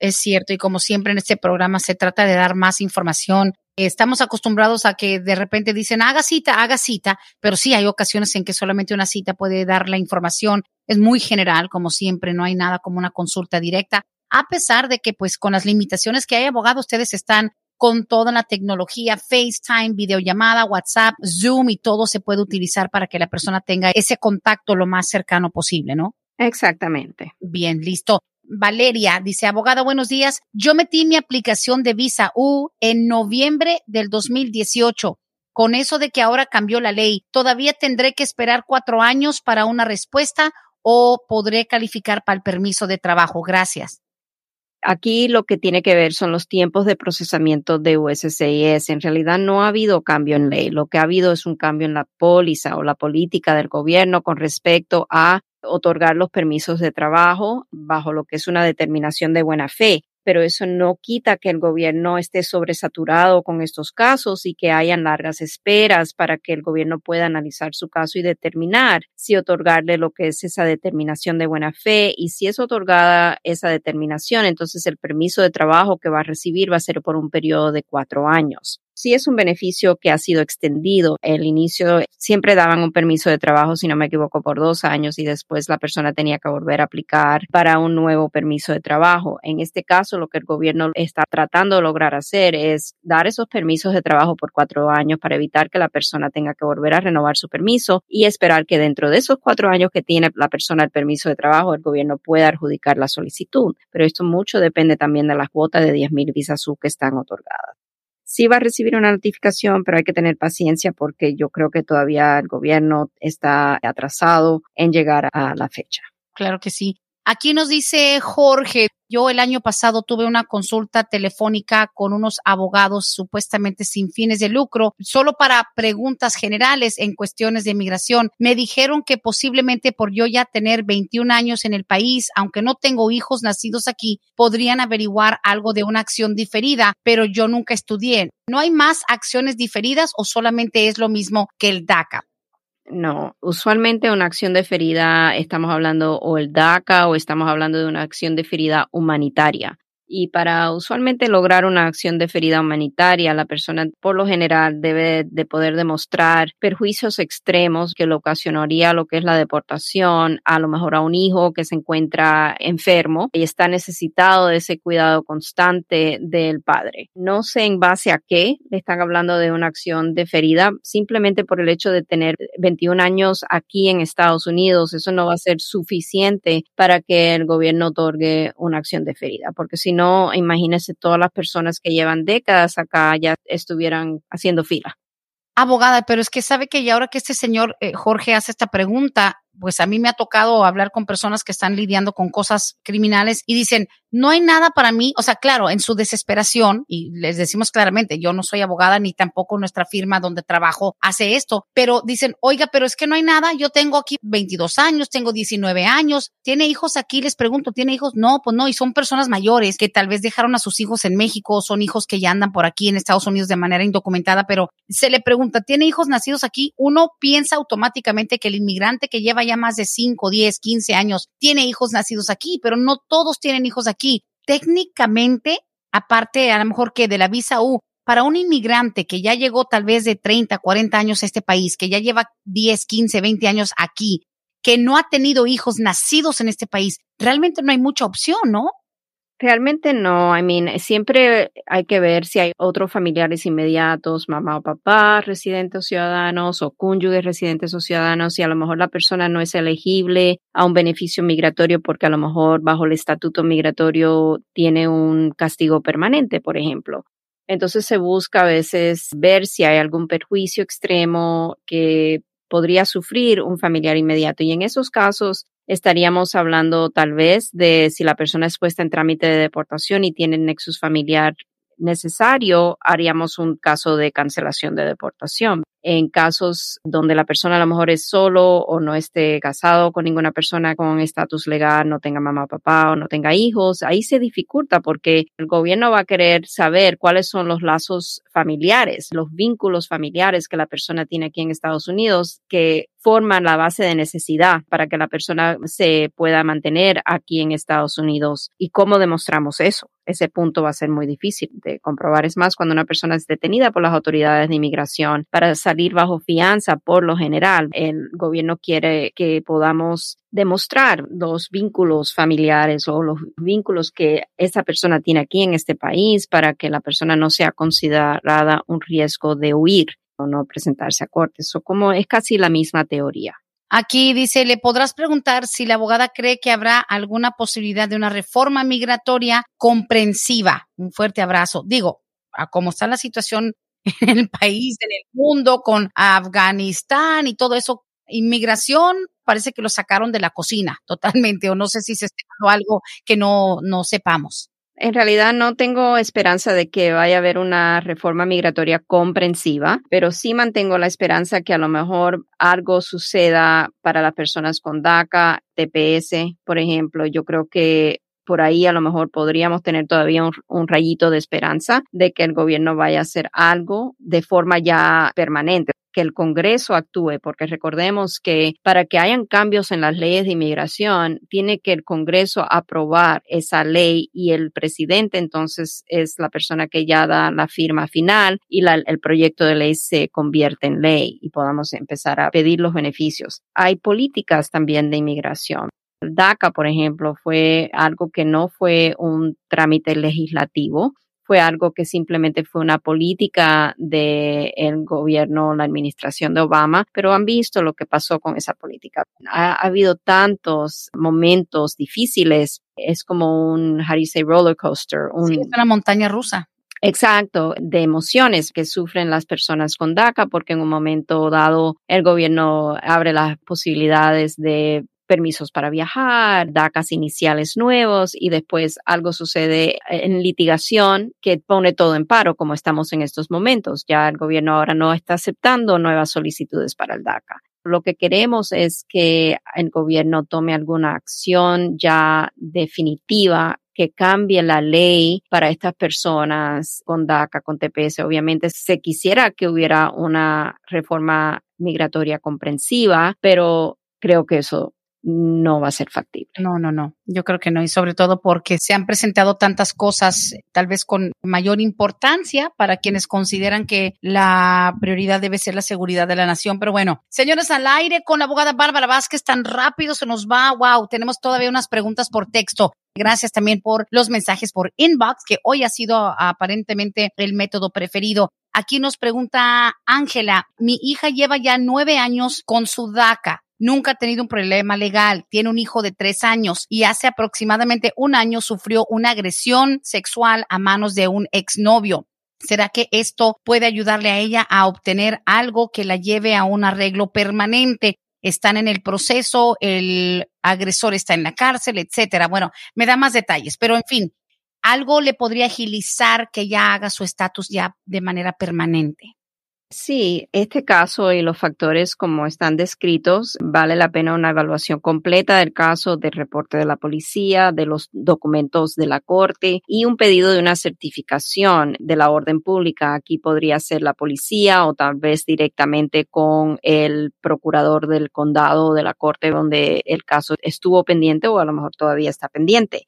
Es cierto, y como siempre en este programa se trata de dar más información. Estamos acostumbrados a que de repente dicen haga cita, haga cita, pero sí hay ocasiones en que solamente una cita puede dar la información. Es muy general, como siempre, no hay nada como una consulta directa a pesar de que pues con las limitaciones que hay abogado, ustedes están con toda la tecnología, FaceTime, videollamada, WhatsApp, Zoom y todo se puede utilizar para que la persona tenga ese contacto lo más cercano posible, ¿no? Exactamente. Bien, listo. Valeria dice, abogada, buenos días. Yo metí mi aplicación de visa U en noviembre del 2018. Con eso de que ahora cambió la ley, ¿todavía tendré que esperar cuatro años para una respuesta o podré calificar para el permiso de trabajo? Gracias. Aquí lo que tiene que ver son los tiempos de procesamiento de USCIS. En realidad no ha habido cambio en ley. Lo que ha habido es un cambio en la póliza o la política del gobierno con respecto a otorgar los permisos de trabajo bajo lo que es una determinación de buena fe pero eso no quita que el gobierno esté sobresaturado con estos casos y que hayan largas esperas para que el gobierno pueda analizar su caso y determinar si otorgarle lo que es esa determinación de buena fe y si es otorgada esa determinación, entonces el permiso de trabajo que va a recibir va a ser por un periodo de cuatro años sí es un beneficio que ha sido extendido. El inicio siempre daban un permiso de trabajo, si no me equivoco, por dos años y después la persona tenía que volver a aplicar para un nuevo permiso de trabajo. En este caso, lo que el gobierno está tratando de lograr hacer es dar esos permisos de trabajo por cuatro años para evitar que la persona tenga que volver a renovar su permiso y esperar que dentro de esos cuatro años que tiene la persona el permiso de trabajo, el gobierno pueda adjudicar la solicitud. Pero esto mucho depende también de las cuotas de 10.000 visas que están otorgadas sí va a recibir una notificación, pero hay que tener paciencia porque yo creo que todavía el gobierno está atrasado en llegar a la fecha. Claro que sí. Aquí nos dice Jorge, yo el año pasado tuve una consulta telefónica con unos abogados supuestamente sin fines de lucro, solo para preguntas generales en cuestiones de inmigración. Me dijeron que posiblemente por yo ya tener 21 años en el país, aunque no tengo hijos nacidos aquí, podrían averiguar algo de una acción diferida, pero yo nunca estudié. ¿No hay más acciones diferidas o solamente es lo mismo que el DACA? No, usualmente una acción deferida estamos hablando o el DACA o estamos hablando de una acción deferida humanitaria. Y para usualmente lograr una acción de ferida humanitaria, la persona por lo general debe de poder demostrar perjuicios extremos que le ocasionaría lo que es la deportación, a lo mejor a un hijo que se encuentra enfermo y está necesitado de ese cuidado constante del padre. No sé en base a qué le están hablando de una acción de ferida, simplemente por el hecho de tener 21 años aquí en Estados Unidos, eso no va a ser suficiente para que el gobierno otorgue una acción de ferida, porque si no, imagínese todas las personas que llevan décadas acá ya estuvieran haciendo fila. Abogada, pero es que sabe que ya ahora que este señor eh, Jorge hace esta pregunta, pues a mí me ha tocado hablar con personas que están lidiando con cosas criminales y dicen, no hay nada para mí, o sea, claro, en su desesperación, y les decimos claramente, yo no soy abogada ni tampoco nuestra firma donde trabajo hace esto, pero dicen, oiga, pero es que no hay nada, yo tengo aquí 22 años, tengo 19 años, ¿tiene hijos aquí? Les pregunto, ¿tiene hijos? No, pues no, y son personas mayores que tal vez dejaron a sus hijos en México, son hijos que ya andan por aquí en Estados Unidos de manera indocumentada, pero se le pregunta, ¿tiene hijos nacidos aquí? Uno piensa automáticamente que el inmigrante que lleva lleva ya más de 5, 10, 15 años, tiene hijos nacidos aquí, pero no todos tienen hijos aquí. Técnicamente, aparte a lo mejor que de la visa U, para un inmigrante que ya llegó tal vez de 30, 40 años a este país, que ya lleva 10, 15, 20 años aquí, que no ha tenido hijos nacidos en este país, realmente no hay mucha opción, ¿no? Realmente no, I mean, siempre hay que ver si hay otros familiares inmediatos, mamá o papá, residentes o ciudadanos, o cónyuges residentes o ciudadanos, y a lo mejor la persona no es elegible a un beneficio migratorio porque a lo mejor bajo el estatuto migratorio tiene un castigo permanente, por ejemplo. Entonces se busca a veces ver si hay algún perjuicio extremo que podría sufrir un familiar inmediato. Y en esos casos estaríamos hablando tal vez de si la persona es puesta en trámite de deportación y tiene nexus familiar necesario, haríamos un caso de cancelación de deportación. En casos donde la persona a lo mejor es solo o no esté casado con ninguna persona con estatus legal, no tenga mamá papá o no tenga hijos, ahí se dificulta porque el gobierno va a querer saber cuáles son los lazos familiares, los vínculos familiares que la persona tiene aquí en Estados Unidos que forman la base de necesidad para que la persona se pueda mantener aquí en Estados Unidos. ¿Y cómo demostramos eso? Ese punto va a ser muy difícil de comprobar. Es más, cuando una persona es detenida por las autoridades de inmigración para salir bajo fianza, por lo general, el gobierno quiere que podamos demostrar los vínculos familiares o los vínculos que esa persona tiene aquí en este país para que la persona no sea considerada un riesgo de huir o no presentarse a cortes. O como es casi la misma teoría. Aquí dice, le podrás preguntar si la abogada cree que habrá alguna posibilidad de una reforma migratoria comprensiva. Un fuerte abrazo. Digo, a cómo está la situación *laughs* en el país, en el mundo, con Afganistán y todo eso, inmigración parece que lo sacaron de la cocina totalmente, o no sé si se está algo que no, no sepamos. En realidad no tengo esperanza de que vaya a haber una reforma migratoria comprensiva, pero sí mantengo la esperanza que a lo mejor algo suceda para las personas con DACA, TPS, por ejemplo. Yo creo que por ahí a lo mejor podríamos tener todavía un, rayito de esperanza de que el gobierno vaya a hacer algo de forma ya permanente que el Congreso actúe, porque recordemos que para que hayan cambios en las leyes de inmigración, tiene que el Congreso aprobar esa ley y el presidente entonces es la persona que ya da la firma final y el proyecto de ley se convierte en ley y podamos empezar a pedir los beneficios. Hay políticas también de inmigración. DACA, por ejemplo, fue algo que no fue un trámite legislativo, fue algo que simplemente fue una política del gobierno, la administración de Obama, pero han visto lo que pasó con esa política. Ha, habido tantos momentos difíciles, es como un, how do you say, roller coaster. sí, es una montaña rusa. Exacto, de emociones que sufren las personas con DACA, porque en un momento dado el gobierno abre las posibilidades de permisos para viajar, DACAs iniciales nuevos y después algo sucede en litigación que pone todo en paro como estamos en estos momentos. Ya el gobierno ahora no está aceptando nuevas solicitudes para el DACA. Lo que queremos es que el gobierno tome alguna acción ya definitiva que cambie la ley para estas personas con DACA, con TPS. Obviamente se quisiera que hubiera una reforma migratoria comprensiva, pero creo que eso no va a ser factible. No, no, no. Yo creo que no. Y sobre todo porque se han presentado tantas cosas, tal vez con mayor importancia para quienes consideran que la prioridad debe ser la seguridad de la nación. Pero bueno, señores, al aire con la abogada Bárbara Vázquez, tan rápido se nos va. Wow, tenemos todavía unas preguntas por texto. Gracias también por los mensajes por inbox, que hoy ha sido aparentemente el método preferido. Aquí nos pregunta Ángela, mi hija lleva ya nueve años con su DACA nunca ha tenido un problema legal, tiene un hijo de tres años y hace aproximadamente un año sufrió una agresión sexual a manos de un exnovio. ¿Será que esto puede ayudarle a ella a obtener algo que la lleve a un arreglo permanente? Están en el proceso, el agresor está en la cárcel, etcétera. Bueno, me da más detalles, pero en fin, algo le podría agilizar que ella haga su estatus ya de manera permanente. Sí, este caso y los factores como están descritos, vale la pena una evaluación completa del caso, del reporte de la policía, de los documentos de la corte y un pedido de una certificación de la orden pública. Aquí podría ser la policía o tal vez directamente con el procurador del condado de la corte donde el caso estuvo pendiente o a lo mejor todavía está pendiente.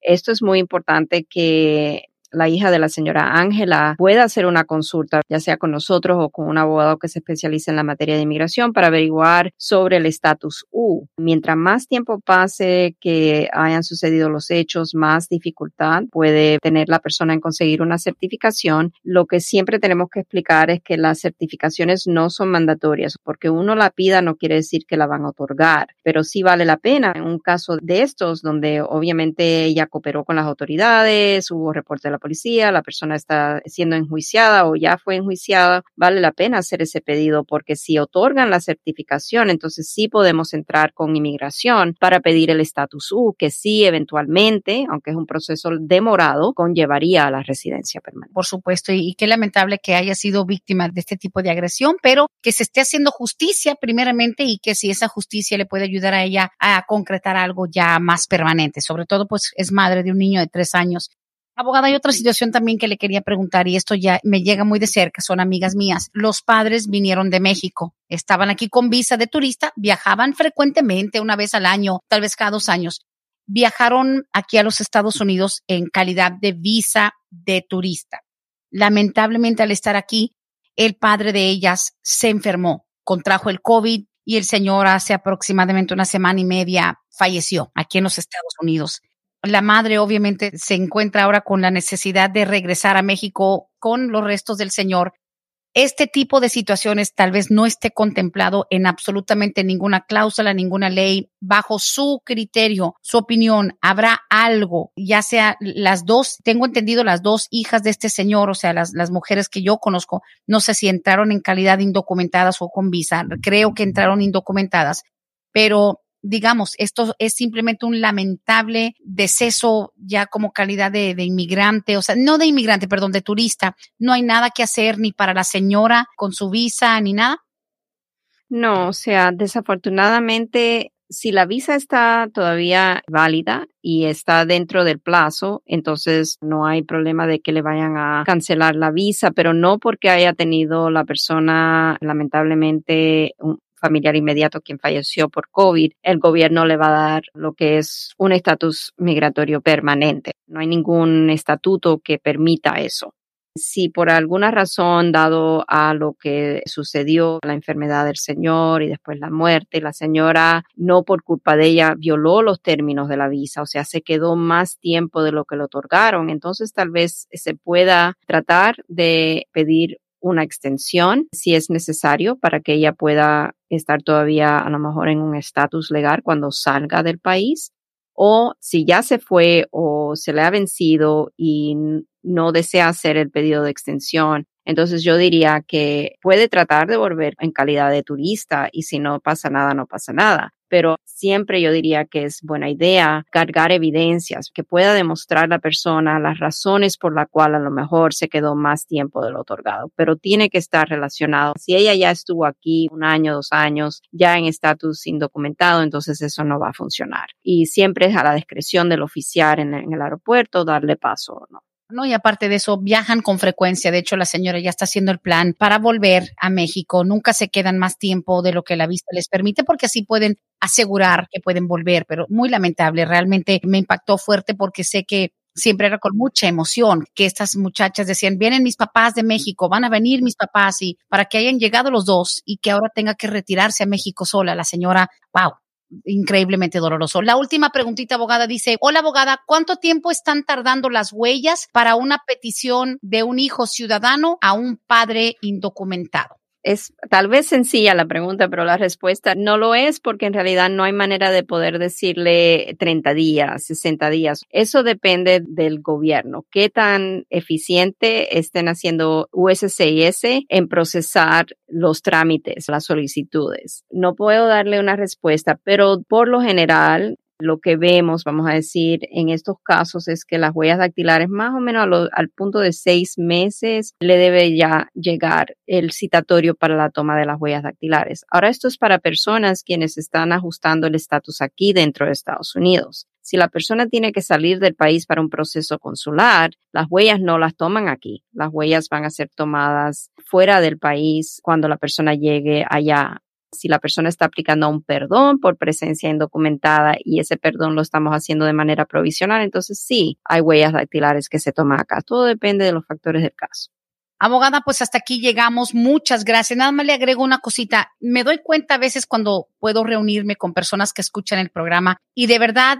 Esto es muy importante que la hija de la señora Ángela pueda hacer una consulta, ya sea con nosotros o con un abogado que se especialice en la materia de inmigración para averiguar sobre el estatus U. Mientras más tiempo pase que hayan sucedido los hechos, más dificultad puede tener la persona en conseguir una certificación. Lo que siempre tenemos que explicar es que las certificaciones no son mandatorias, porque uno la pida no quiere decir que la van a otorgar, pero sí vale la pena en un caso de estos donde obviamente ella cooperó con las autoridades, hubo reporte de la policía, la persona está siendo enjuiciada o ya fue enjuiciada, vale la pena hacer ese pedido porque si otorgan la certificación, entonces sí podemos entrar con inmigración para pedir el estatus U, que sí eventualmente, aunque es un proceso demorado, conllevaría a la residencia permanente. Por supuesto, y, qué lamentable que haya sido víctima de este tipo de agresión, pero que se esté haciendo justicia primeramente y que si esa justicia le puede ayudar a ella a concretar algo ya más permanente. Sobre todo, pues es madre de un niño de tres años Abogada, hay otra situación también que le quería preguntar y esto ya me llega muy de cerca, son amigas mías. Los padres vinieron de México, estaban aquí con visa de turista, viajaban frecuentemente, una vez al año, tal vez cada dos años. Viajaron aquí a los Estados Unidos en calidad de visa de turista. Lamentablemente al estar aquí, el padre de ellas se enfermó, contrajo el COVID y el señor hace aproximadamente una semana y media falleció aquí en los Estados Unidos la madre obviamente se encuentra ahora con la necesidad de regresar a México con los restos del señor. Este tipo de situaciones tal vez no esté contemplado en absolutamente ninguna cláusula, ninguna ley. Bajo su criterio, su opinión, habrá algo, ya sea las dos, tengo entendido las dos hijas de este señor, o sea, las, mujeres que yo conozco, no sé si entraron en calidad indocumentadas o con visa, creo que entraron indocumentadas, pero digamos, esto es simplemente un lamentable deceso ya como calidad de, inmigrante, o sea, no de inmigrante, perdón, de turista. No hay nada que hacer ni para la señora con su visa ni nada. No, o sea, desafortunadamente, si la visa está todavía válida y está dentro del plazo, entonces no hay problema de que le vayan a cancelar la visa, pero no porque haya tenido la persona lamentablemente un, familiar inmediato quien falleció por COVID, el gobierno le va a dar lo que es un estatus migratorio permanente. No hay ningún estatuto que permita eso. Si por alguna razón, dado a lo que sucedió, la enfermedad del señor y después la muerte, la señora no por culpa de ella violó los términos de la visa, o sea, se quedó más tiempo de lo que le otorgaron, entonces tal vez se pueda tratar de pedir una extensión si es necesario para que ella pueda estar todavía a lo mejor en un estatus legal cuando salga del país o si ya se fue o se le ha vencido y no desea hacer el pedido de extensión. Entonces yo diría que puede tratar de volver en calidad de turista y si no pasa nada, no pasa nada pero siempre yo diría que es buena idea cargar evidencias que pueda demostrar la persona las razones por la cual a lo mejor se quedó más tiempo del otorgado, pero tiene que estar relacionado. Si ella ya estuvo aquí un año, dos años, ya en estatus indocumentado, entonces eso no va a funcionar. Y siempre es a la discreción del oficial en el, aeropuerto darle paso o no. ¿No? Y aparte de eso, viajan con frecuencia. De hecho, la señora ya está haciendo el plan para volver a México. Nunca se quedan más tiempo de lo que la vista les permite porque así pueden asegurar que pueden volver. Pero muy lamentable, realmente me impactó fuerte porque sé que siempre era con mucha emoción que estas muchachas decían, vienen mis papás de México, van a venir mis papás y para que hayan llegado los dos y que ahora tenga que retirarse a México sola, la señora, wow, increíblemente doloroso. La última preguntita, abogada, dice, hola abogada, ¿cuánto tiempo están tardando las huellas para una petición de un hijo ciudadano a un padre indocumentado? Es tal vez sencilla la pregunta, pero la respuesta no lo es porque en realidad no hay manera de poder decirle 30 días, 60 días. Eso depende del gobierno. Qué tan eficiente estén haciendo USCIS en procesar los trámites, las solicitudes. No puedo darle una respuesta, pero por lo general lo que vemos, vamos a decir, en estos casos es que las huellas dactilares más o menos al punto de seis meses le debe ya llegar el citatorio para la toma de las huellas dactilares. Ahora esto es para personas quienes están ajustando el estatus aquí dentro de Estados Unidos. Si la persona tiene que salir del país para un proceso consular, las huellas no las toman aquí. Las huellas van a ser tomadas fuera del país cuando la persona llegue allá. Si la persona está aplicando un perdón por presencia indocumentada y ese perdón lo estamos haciendo de manera provisional, entonces sí, hay huellas dactilares que se toman acá. Todo depende de los factores del caso. Abogada, pues hasta aquí llegamos. Muchas gracias. Nada más le agrego una cosita. Me doy cuenta a veces cuando puedo reunirme con personas que escuchan el programa y de verdad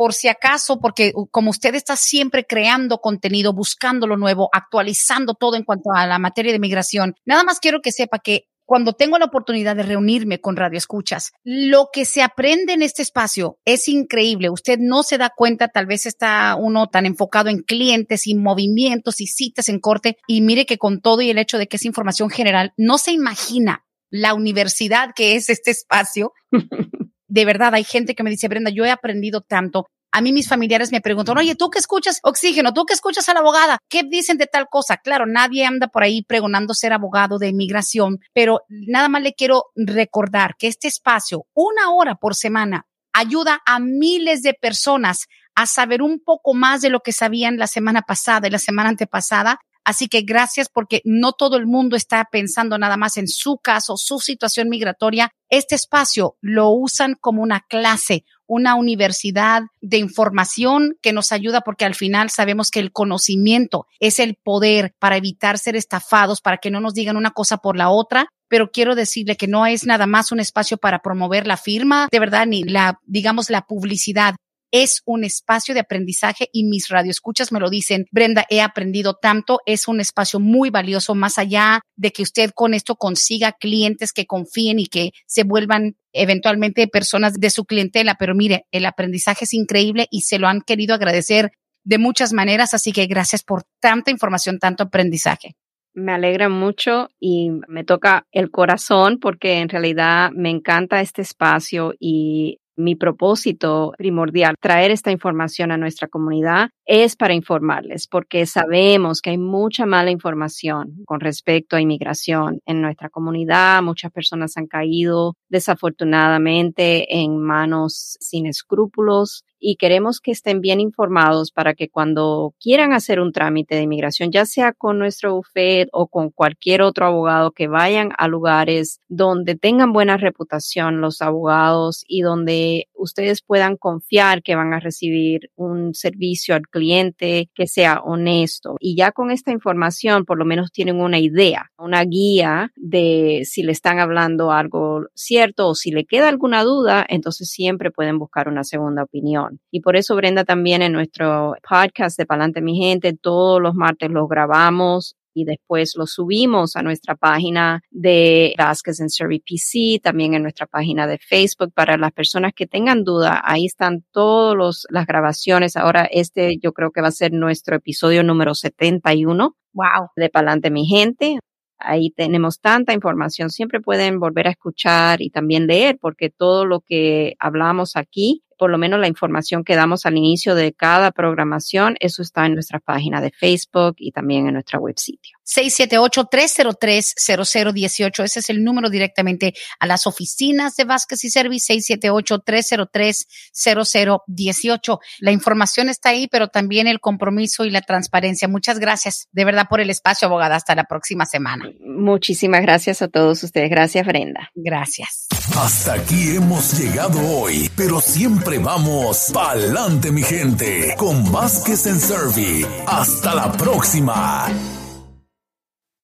por si acaso, porque como usted está siempre creando contenido, buscando lo nuevo, actualizando todo en cuanto a la materia de migración, nada más quiero que sepa que cuando tengo la oportunidad de reunirme con Radio Escuchas, lo que se aprende en este espacio es increíble. Usted no se da cuenta, tal vez está uno tan enfocado en clientes y movimientos y citas en corte y mire que con todo y el hecho de que es información general, no se imagina la universidad que es este espacio *laughs* de verdad hay gente que me dice, Brenda, yo he aprendido tanto. A mí mis familiares me preguntan, oye, ¿tú qué escuchas oxígeno? ¿Tú qué escuchas a la abogada? ¿Qué dicen de tal cosa? Claro, nadie anda por ahí pregonando ser abogado de inmigración, pero nada más le quiero recordar que este espacio, una hora por semana, ayuda a miles de personas a saber un poco más de lo que sabían la semana pasada y la semana antepasada Así que gracias porque no todo el mundo está pensando nada más en su caso, su situación migratoria. Este espacio lo usan como una clase, una universidad de información que nos ayuda porque al final sabemos que el conocimiento es el poder para evitar ser estafados, para que no nos digan una cosa por la otra. Pero quiero decirle que no es nada más un espacio para promover la firma, de verdad, ni la, digamos, la publicidad es un espacio de aprendizaje y mis radioescuchas me lo dicen. Brenda, he aprendido tanto, es un espacio muy valioso, más allá de que usted con esto consiga clientes que confíen y que se vuelvan eventualmente personas de su clientela. Pero mire, el aprendizaje es increíble y se lo han querido agradecer de muchas maneras, así que gracias por tanta información, tanto aprendizaje. Me alegra mucho y me toca el corazón porque en realidad me encanta este espacio y mi propósito primordial, traer esta información a nuestra comunidad, es para informarles, porque sabemos que hay mucha mala información con respecto a inmigración en nuestra comunidad. Muchas personas han caído desafortunadamente en manos sin escrúpulos y queremos que estén bien informados para que cuando quieran hacer un trámite de inmigración, ya sea con nuestro UFED o con cualquier otro abogado, que vayan a lugares donde tengan buena reputación los abogados y donde ustedes puedan confiar que van a recibir un servicio al cliente que sea honesto. Y ya con esta información, por lo menos tienen una idea, una guía de si le están hablando algo cierto o si le queda alguna duda, entonces siempre pueden buscar una segunda opinión. Y por eso, Brenda, también en nuestro podcast de Palante Mi Gente, todos los martes los grabamos y después los subimos a nuestra página de Vasquez and Survey PC, también en nuestra página de Facebook para las personas que tengan duda. Ahí están todas las grabaciones. Ahora este yo creo que va a ser nuestro episodio número 71. Wow. De Palante Mi Gente. Ahí tenemos tanta información. Siempre pueden volver a escuchar y también leer porque todo lo que hablamos aquí por lo menos la información que damos al inicio de cada programación, eso está en nuestra página de Facebook y también en nuestra web sitio. 678-303-0018. Ese es el número directamente a las oficinas de Vázquez y Service, 678-303-0018. La información está ahí, pero también el compromiso y la transparencia. Muchas gracias de verdad por el espacio, abogada. Hasta la próxima semana. Muchísimas gracias a todos ustedes. Gracias, Brenda. Gracias. Hasta aquí hemos llegado hoy, pero siempre vamos pa'lante, mi gente, con Vázquez en Servi. Hasta la próxima.